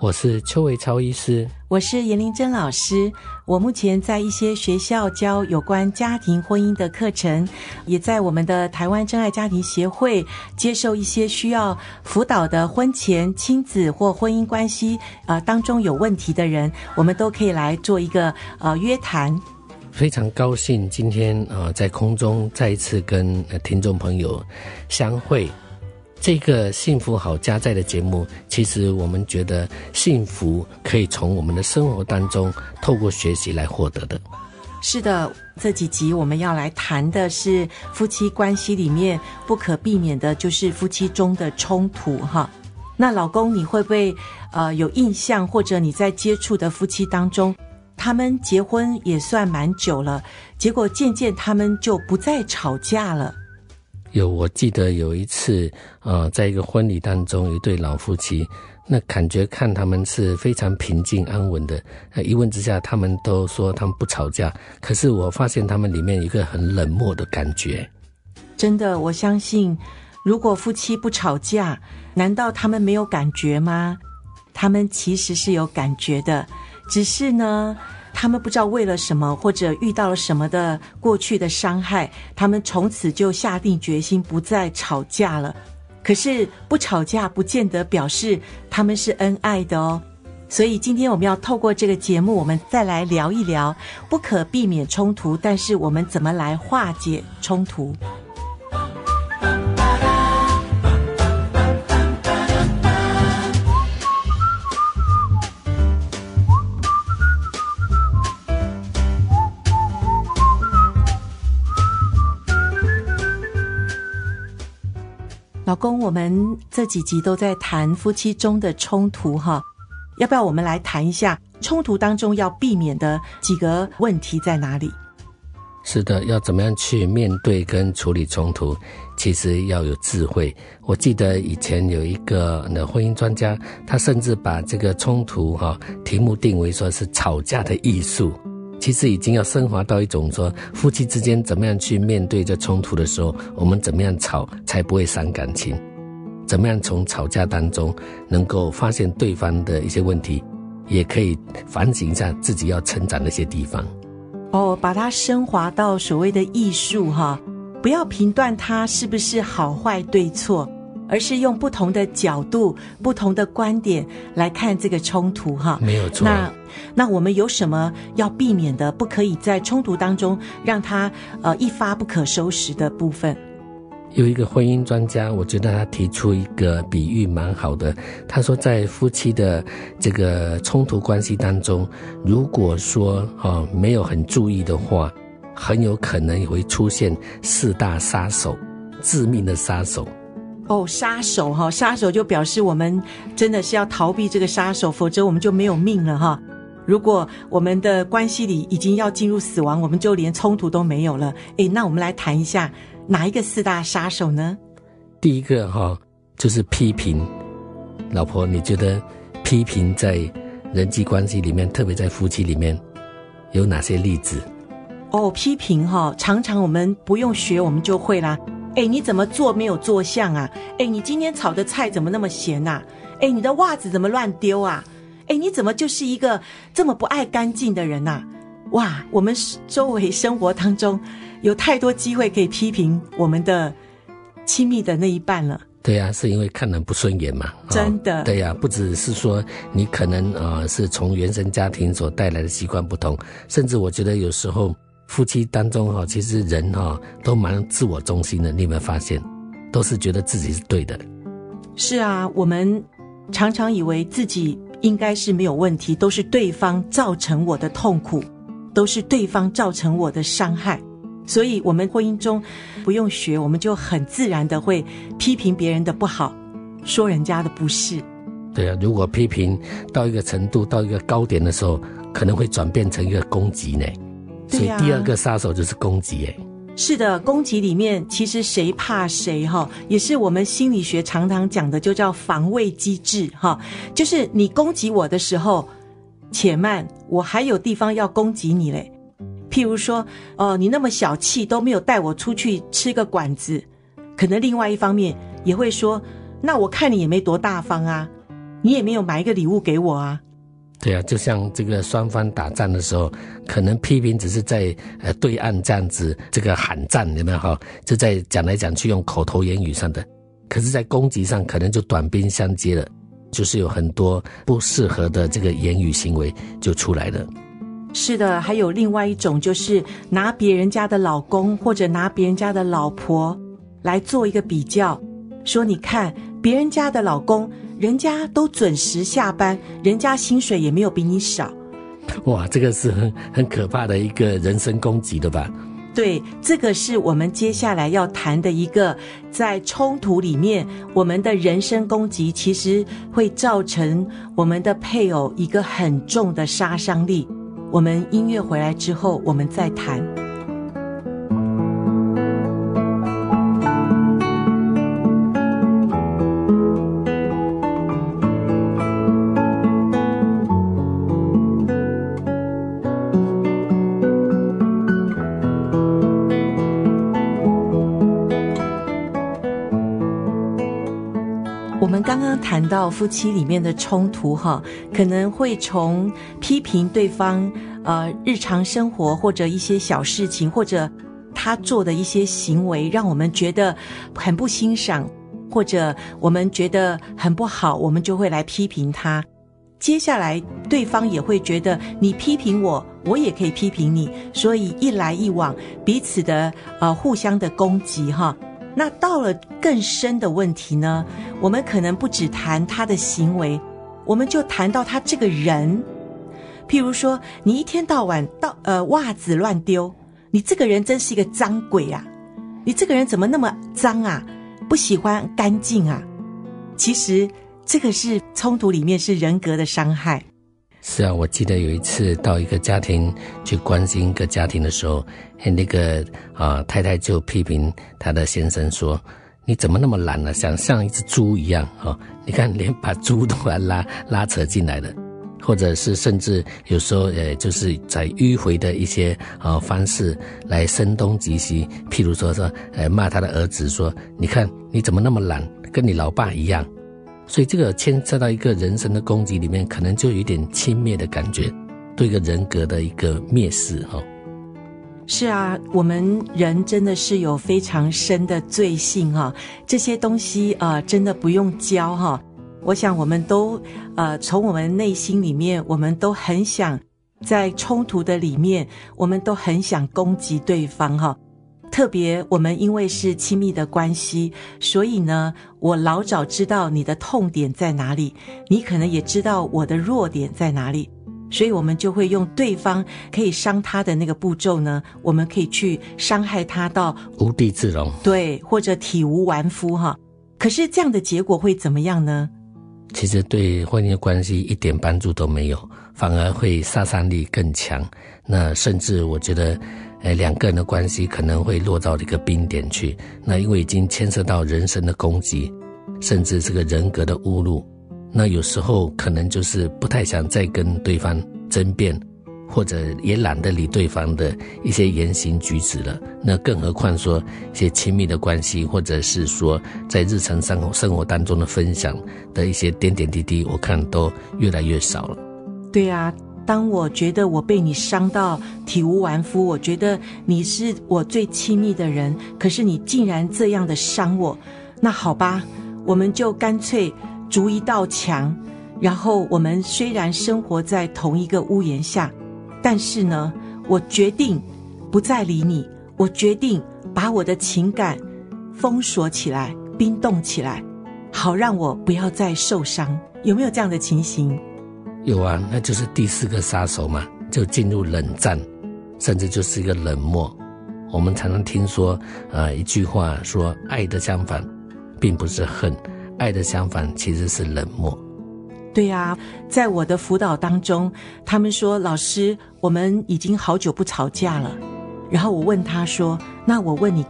我是邱维超医师，我是严玲珍老师。我目前在一些学校教有关家庭婚姻的课程，也在我们的台湾真爱家庭协会接受一些需要辅导的婚前亲子或婚姻关系呃当中有问题的人，我们都可以来做一个呃约谈。非常高兴今天呃在空中再一次跟听众朋友相会。这个幸福好家在的节目，其实我们觉得幸福可以从我们的生活当中透过学习来获得的。是的，这几集我们要来谈的是夫妻关系里面不可避免的，就是夫妻中的冲突哈。那老公，你会不会呃有印象，或者你在接触的夫妻当中，他们结婚也算蛮久了，结果渐渐他们就不再吵架了？有，我记得有一次，呃，在一个婚礼当中，一对老夫妻，那感觉看他们是非常平静安稳的。呃，一问之下，他们都说他们不吵架，可是我发现他们里面有一个很冷漠的感觉。真的，我相信，如果夫妻不吵架，难道他们没有感觉吗？他们其实是有感觉的，只是呢。他们不知道为了什么，或者遇到了什么的过去的伤害，他们从此就下定决心不再吵架了。可是不吵架不见得表示他们是恩爱的哦。所以今天我们要透过这个节目，我们再来聊一聊不可避免冲突，但是我们怎么来化解冲突？老公，我们这几集都在谈夫妻中的冲突哈，要不要我们来谈一下冲突当中要避免的几个问题在哪里？是的，要怎么样去面对跟处理冲突，其实要有智慧。我记得以前有一个那婚姻专家，他甚至把这个冲突哈题目定为说是吵架的艺术。其实已经要升华到一种说，夫妻之间怎么样去面对这冲突的时候，我们怎么样吵才不会伤感情？怎么样从吵架当中能够发现对方的一些问题，也可以反省一下自己要成长的一些地方。哦，把它升华到所谓的艺术哈，不要评断它是不是好坏对错。而是用不同的角度、不同的观点来看这个冲突，哈，没有错。那那我们有什么要避免的？不可以在冲突当中让他呃一发不可收拾的部分。有一个婚姻专家，我觉得他提出一个比喻蛮好的。他说，在夫妻的这个冲突关系当中，如果说哦没有很注意的话，很有可能也会出现四大杀手，致命的杀手。哦，杀手哈，杀手就表示我们真的是要逃避这个杀手，否则我们就没有命了哈。如果我们的关系里已经要进入死亡，我们就连冲突都没有了。诶，那我们来谈一下哪一个四大杀手呢？第一个哈就是批评。老婆，你觉得批评在人际关系里面，特别在夫妻里面有哪些例子？哦，批评哈，常常我们不用学，我们就会啦。哎，你怎么做没有做相啊？哎，你今天炒的菜怎么那么咸呐？哎，你的袜子怎么乱丢啊？哎，你怎么就是一个这么不爱干净的人呐？哇，我们周围生活当中有太多机会可以批评我们的亲密的那一半了。对呀，是因为看人不顺眼嘛。真的。对呀，不只是说你可能呃是从原生家庭所带来的习惯不同，甚至我觉得有时候。夫妻当中哈，其实人哈都蛮自我中心的，你有没有发现？都是觉得自己是对的。是啊，我们常常以为自己应该是没有问题，都是对方造成我的痛苦，都是对方造成我的伤害。所以，我们婚姻中不用学，我们就很自然的会批评别人的不好，说人家的不是。对啊，如果批评到一个程度，到一个高点的时候，可能会转变成一个攻击呢。所以第二个杀手就是攻击，哎，是的，攻击里面其实谁怕谁哈，也是我们心理学常常讲的，就叫防卫机制哈。就是你攻击我的时候，且慢，我还有地方要攻击你嘞。譬如说，哦，你那么小气，都没有带我出去吃个馆子，可能另外一方面也会说，那我看你也没多大方啊，你也没有买一个礼物给我啊。对啊，就像这个双方打仗的时候，可能批评只是在呃对岸这样子这个喊战，有没有哈？就在讲来讲去用口头言语上的，可是，在攻击上可能就短兵相接了，就是有很多不适合的这个言语行为就出来了。是的，还有另外一种，就是拿别人家的老公或者拿别人家的老婆来做一个比较，说你看别人家的老公。人家都准时下班，人家薪水也没有比你少。哇，这个是很很可怕的一个人身攻击的吧？对，这个是我们接下来要谈的一个，在冲突里面，我们的人身攻击其实会造成我们的配偶一个很重的杀伤力。我们音乐回来之后，我们再谈。谈到夫妻里面的冲突，哈，可能会从批评对方，呃，日常生活或者一些小事情，或者他做的一些行为，让我们觉得很不欣赏，或者我们觉得很不好，我们就会来批评他。接下来，对方也会觉得你批评我，我也可以批评你，所以一来一往，彼此的呃互相的攻击，哈。那到了更深的问题呢？我们可能不只谈他的行为，我们就谈到他这个人。譬如说，你一天到晚到呃袜子乱丢，你这个人真是一个脏鬼啊！你这个人怎么那么脏啊？不喜欢干净啊？其实这个是冲突里面是人格的伤害。是啊，我记得有一次到一个家庭去关心一个家庭的时候，那个啊太太就批评她的先生说：“你怎么那么懒呢？想像一只猪一样啊！你看连把猪都来拉拉扯进来了，或者是甚至有时候呃，就是在迂回的一些啊方式来声东击西，譬如说说呃骂他的儿子说：你看你怎么那么懒，跟你老爸一样。”所以这个牵涉到一个人身的攻击里面，可能就有点轻蔑的感觉，对一个人格的一个蔑视哈。是啊，我们人真的是有非常深的罪性哈，这些东西啊、真的不用教哈。我想我们都呃，从我们内心里面，我们都很想在冲突的里面，我们都很想攻击对方哈。特别，我们因为是亲密的关系，所以呢，我老早知道你的痛点在哪里，你可能也知道我的弱点在哪里，所以我们就会用对方可以伤他的那个步骤呢，我们可以去伤害他到无地自容，对，或者体无完肤哈。可是这样的结果会怎么样呢？其实对婚姻的关系一点帮助都没有，反而会杀伤力更强。那甚至我觉得。哎，两个人的关系可能会落到一个冰点去。那因为已经牵涉到人身的攻击，甚至这个人格的侮辱，那有时候可能就是不太想再跟对方争辩，或者也懒得理对方的一些言行举止了。那更何况说一些亲密的关系，或者是说在日常生活生活当中的分享的一些点点滴滴，我看都越来越少了。对呀。当我觉得我被你伤到体无完肤，我觉得你是我最亲密的人，可是你竟然这样的伤我，那好吧，我们就干脆筑一道墙，然后我们虽然生活在同一个屋檐下，但是呢，我决定不再理你，我决定把我的情感封锁起来，冰冻起来，好让我不要再受伤。有没有这样的情形？有啊，那就是第四个杀手嘛，就进入冷战，甚至就是一个冷漠。我们常常听说，呃，一句话说，爱的相反，并不是恨，爱的相反其实是冷漠。对呀，在我的辅导当中，他们说，老师，我们已经好久不吵架了，然后我问他说：“那我问你，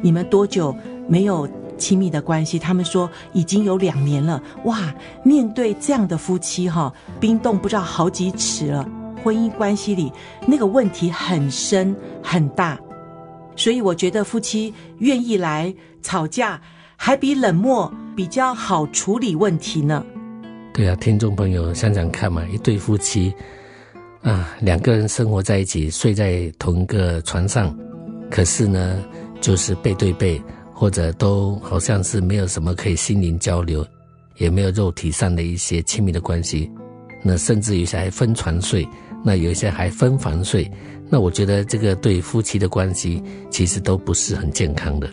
你们多久没有亲密的关系？”他们说已经有两年了。哇，面对这样的夫妻哈，冰冻不知道好几尺了。婚姻关系里那个问题很深很大，所以我觉得夫妻愿意来吵架，还比冷漠比较好处理问题呢。对啊，听众朋友想想看嘛，一对夫妻啊，两个人生活在一起，睡在同一个床上，可是呢，就是背对背，或者都好像是没有什么可以心灵交流，也没有肉体上的一些亲密的关系，那甚至有些还分床睡，那有一些还分房睡，那我觉得这个对夫妻的关系其实都不是很健康的。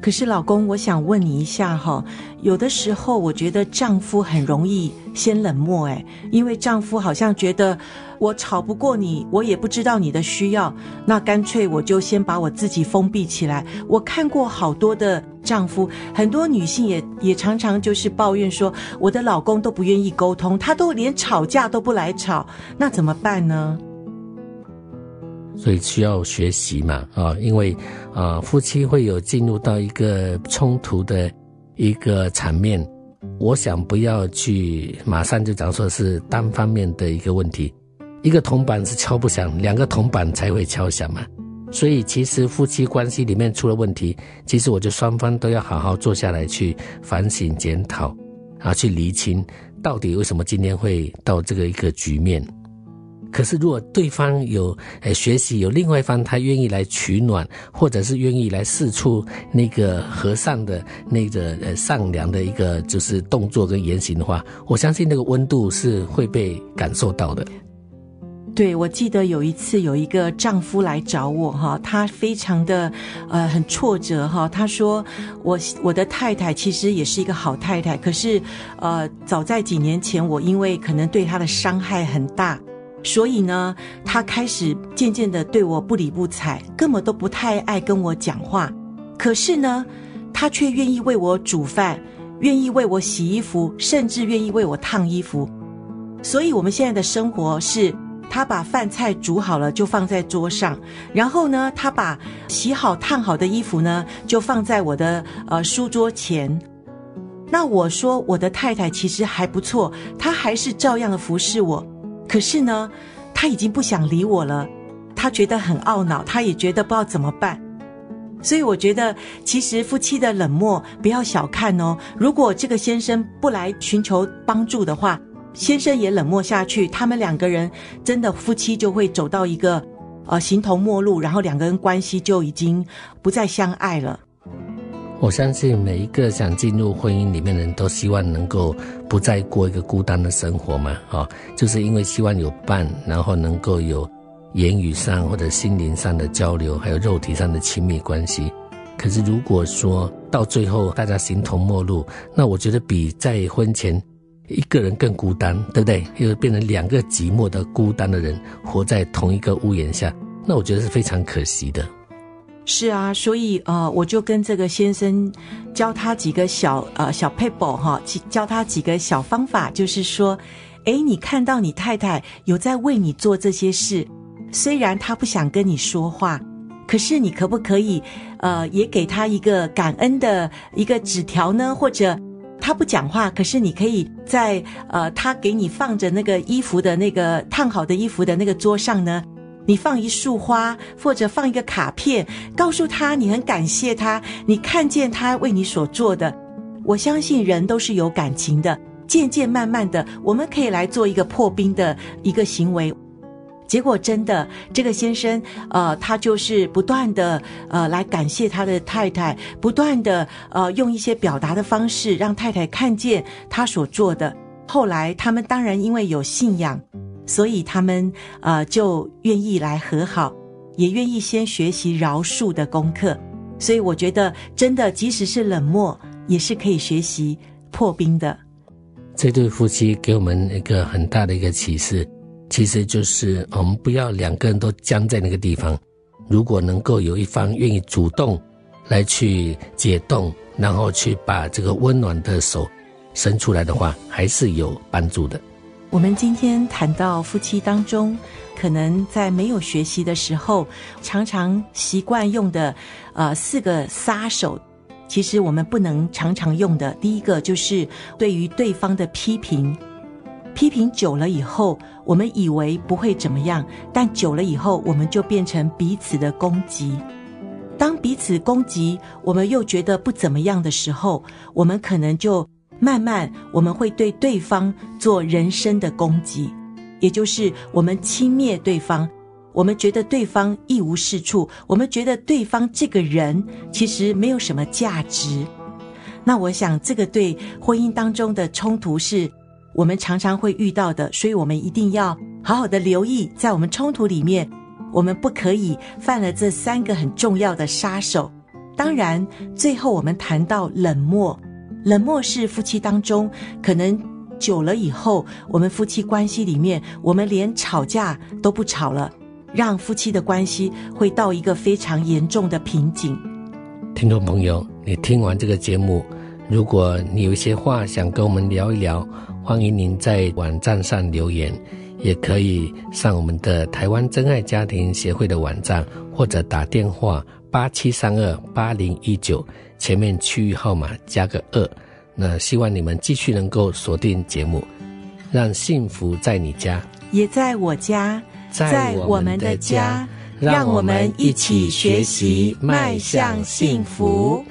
可是，老公，我想问你一下哈，有的时候我觉得丈夫很容易先冷漠，诶，因为丈夫好像觉得我吵不过你，我也不知道你的需要，那干脆我就先把我自己封闭起来。我看过好多的丈夫，很多女性也也常常就是抱怨说，我的老公都不愿意沟通，他都连吵架都不来吵，那怎么办呢？所以需要学习嘛，啊，因为啊，夫妻会有进入到一个冲突的一个场面，我想不要去马上就讲说是单方面的一个问题，一个铜板是敲不响，两个铜板才会敲响嘛。所以其实夫妻关系里面出了问题，其实我就双方都要好好坐下来去反省检讨，啊，去厘清到底为什么今天会到这个一个局面。可是，如果对方有呃学习，有另外一方他愿意来取暖，或者是愿意来释出那个和善的那个呃善良的一个就是动作跟言行的话，我相信那个温度是会被感受到的。对，我记得有一次有一个丈夫来找我哈，他非常的呃很挫折哈，他说我我的太太其实也是一个好太太，可是呃早在几年前我因为可能对她的伤害很大。所以呢，他开始渐渐的对我不理不睬，根本都不太爱跟我讲话。可是呢，他却愿意为我煮饭，愿意为我洗衣服，甚至愿意为我烫衣服。所以，我们现在的生活是，他把饭菜煮好了就放在桌上，然后呢，他把洗好烫好的衣服呢就放在我的呃书桌前。那我说，我的太太其实还不错，她还是照样的服侍我。可是呢，他已经不想理我了，他觉得很懊恼，他也觉得不知道怎么办。所以我觉得，其实夫妻的冷漠不要小看哦。如果这个先生不来寻求帮助的话，先生也冷漠下去，他们两个人真的夫妻就会走到一个呃形同陌路，然后两个人关系就已经不再相爱了。我相信每一个想进入婚姻里面的人都希望能够不再过一个孤单的生活嘛，啊，就是因为希望有伴，然后能够有言语上或者心灵上的交流，还有肉体上的亲密关系。可是如果说到最后大家形同陌路，那我觉得比在婚前一个人更孤单，对不对？又变成两个寂寞的孤单的人活在同一个屋檐下，那我觉得是非常可惜的。是啊，所以呃，我就跟这个先生教他几个小呃小 paper 哈，教他几个小方法，就是说，诶，你看到你太太有在为你做这些事，虽然她不想跟你说话，可是你可不可以呃，也给她一个感恩的一个纸条呢？或者她不讲话，可是你可以在呃，她给你放着那个衣服的那个烫好的衣服的那个桌上呢？你放一束花，或者放一个卡片，告诉他你很感谢他，你看见他为你所做的。我相信人都是有感情的，渐渐慢慢的，我们可以来做一个破冰的一个行为。结果真的，这个先生，呃，他就是不断的，呃，来感谢他的太太，不断的，呃，用一些表达的方式让太太看见他所做的。后来他们当然因为有信仰。所以他们呃就愿意来和好，也愿意先学习饶恕的功课。所以我觉得，真的即使是冷漠，也是可以学习破冰的。这对夫妻给我们一个很大的一个启示，其实就是我们不要两个人都僵在那个地方。如果能够有一方愿意主动来去解冻，然后去把这个温暖的手伸出来的话，还是有帮助的。我们今天谈到夫妻当中，可能在没有学习的时候，常常习惯用的，呃，四个杀手，其实我们不能常常用的。第一个就是对于对方的批评，批评久了以后，我们以为不会怎么样，但久了以后，我们就变成彼此的攻击。当彼此攻击，我们又觉得不怎么样的时候，我们可能就慢慢，我们会对对方做人身的攻击，也就是我们轻蔑对方，我们觉得对方一无是处，我们觉得对方这个人其实没有什么价值。那我想，这个对婚姻当中的冲突是我们常常会遇到的，所以我们一定要好好的留意，在我们冲突里面。我们不可以犯了这三个很重要的杀手。当然，最后我们谈到冷漠，冷漠是夫妻当中可能久了以后，我们夫妻关系里面，我们连吵架都不吵了，让夫妻的关系会到一个非常严重的瓶颈。听众朋友，你听完这个节目，如果你有一些话想跟我们聊一聊，欢迎您在网站上留言。也可以上我们的台湾真爱家庭协会的网站，或者打电话八七三二八零一九，前面区域号码加个二。那希望你们继续能够锁定节目，让幸福在你家，也在我家，在我们的家，让我们一起学习，迈向幸福。